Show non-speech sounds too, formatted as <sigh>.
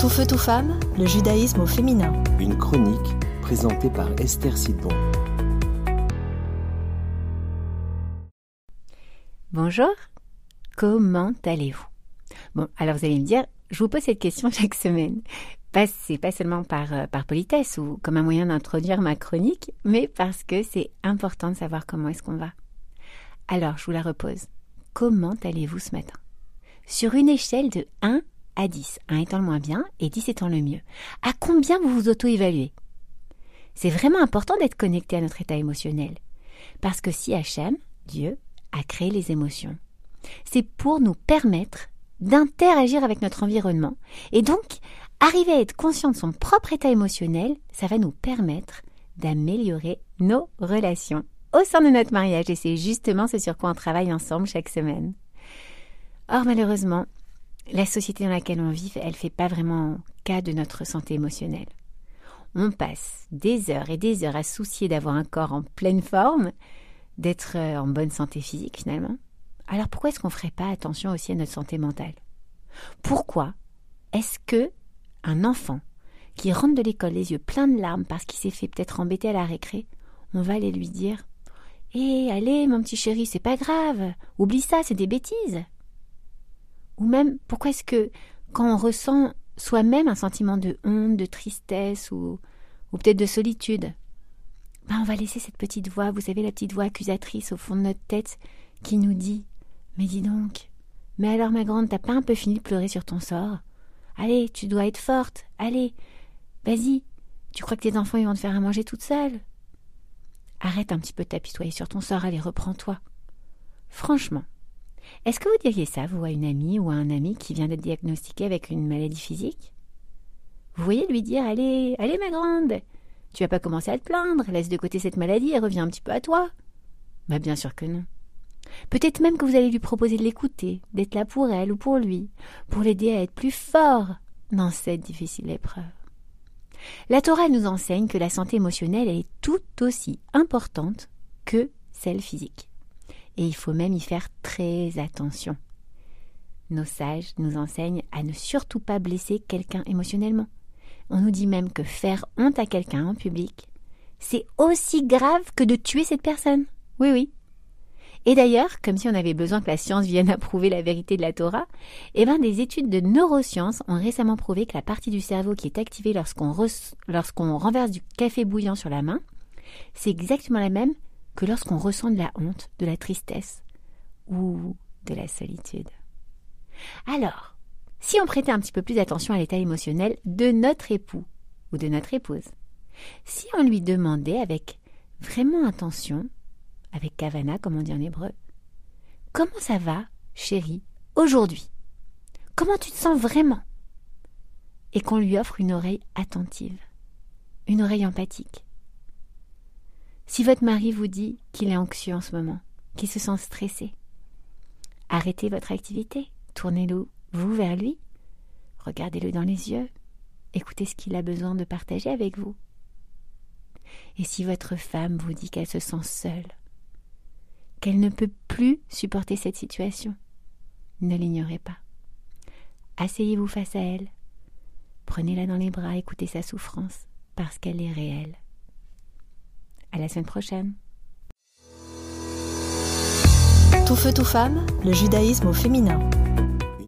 Tout feu, tout femme, le judaïsme au féminin. Une chronique présentée par Esther Sidbon. Bonjour, comment allez-vous? Bon, alors vous allez me dire, je vous pose cette question <laughs> chaque semaine. Pas, c'est pas seulement par, euh, par politesse ou comme un moyen d'introduire ma chronique, mais parce que c'est important de savoir comment est-ce qu'on va. Alors, je vous la repose. Comment allez-vous ce matin? Sur une échelle de 1 à 10, 1 étant le moins bien et 10 étant le mieux, à combien vous vous auto-évaluez? C'est vraiment important d'être connecté à notre état émotionnel. Parce que si Hachem, Dieu, a créé les émotions, c'est pour nous permettre d'interagir avec notre environnement. Et donc, arriver à être conscient de son propre état émotionnel, ça va nous permettre d'améliorer nos relations au sein de notre mariage. Et c'est justement ce sur quoi on travaille ensemble chaque semaine. Or, malheureusement, la société dans laquelle on vit, elle ne fait pas vraiment cas de notre santé émotionnelle. On passe des heures et des heures à soucier d'avoir un corps en pleine forme, d'être euh, en bonne santé physique finalement. Alors pourquoi est-ce qu'on ne ferait pas attention aussi à notre santé mentale? Pourquoi est-ce que un enfant qui rentre de l'école les yeux pleins de larmes parce qu'il s'est fait peut-être embêter à la récré, on va aller lui dire Hé, allez, mon petit chéri, c'est pas grave, oublie ça, c'est des bêtises. Ou même, pourquoi est-ce que quand on ressent soi-même un sentiment de honte, de tristesse ou, peut-être de solitude, ben on va laisser cette petite voix, vous savez, la petite voix accusatrice au fond de notre tête qui nous dit Mais dis donc, mais alors ma grande, t'as pas un peu fini de pleurer sur ton sort? Allez, tu dois être forte, allez, vas-y, tu crois que tes enfants vont te faire à manger toute seule? Arrête un petit peu de t'apitoyer sur ton sort, allez, reprends-toi. Franchement, est-ce que vous diriez ça, vous, à une amie ou à un ami qui vient d'être diagnostiqué avec une maladie physique? Vous voyez lui dire Allez, allez, ma grande, tu vas pas commencer à te plaindre, laisse de côté cette maladie et reviens un petit peu à toi. Bah, bien sûr que non. Peut-être même que vous allez lui proposer de l'écouter, d'être là pour elle ou pour lui, pour l'aider à être plus fort dans cette difficile épreuve. La Torah nous enseigne que la santé émotionnelle est tout aussi importante que celle physique. Et il faut même y faire très attention. Nos sages nous enseignent à ne surtout pas blesser quelqu'un émotionnellement. On nous dit même que faire honte à quelqu'un en public, c'est aussi grave que de tuer cette personne. Oui, oui. Et d'ailleurs, comme si on avait besoin que la science vienne <laughs> approuver la vérité de la Torah, eh ben, des études de neurosciences ont récemment prouvé que la partie du cerveau qui est activée lorsqu'on, lorsqu'on renverse du café bouillant sur la main, c'est exactement la même que lorsqu'on ressent de la honte, de la tristesse ou de la solitude. Alors, si on prêtait un petit peu plus d'attention à l'état émotionnel de notre époux ou de notre épouse, si on lui demandait avec vraiment attention avec Kavana, comme on dit en hébreu. Comment ça va, chérie, aujourd'hui? Comment tu te sens vraiment? Et qu'on lui offre une oreille attentive, une oreille empathique. Si votre mari vous dit qu'il est anxieux en ce moment, qu'il se sent stressé, arrêtez votre activité, tournez-le vous vers lui, regardez-le dans les yeux, écoutez ce qu'il a besoin de partager avec vous. Et si votre femme vous dit qu'elle se sent seule, qu'elle ne peut plus supporter cette situation. Ne l'ignorez pas. Asseyez-vous face à elle. Prenez-la dans les bras, écoutez sa souffrance, parce qu'elle est réelle. La semaine prochaine. Tout feu, tout femme, le judaïsme au féminin.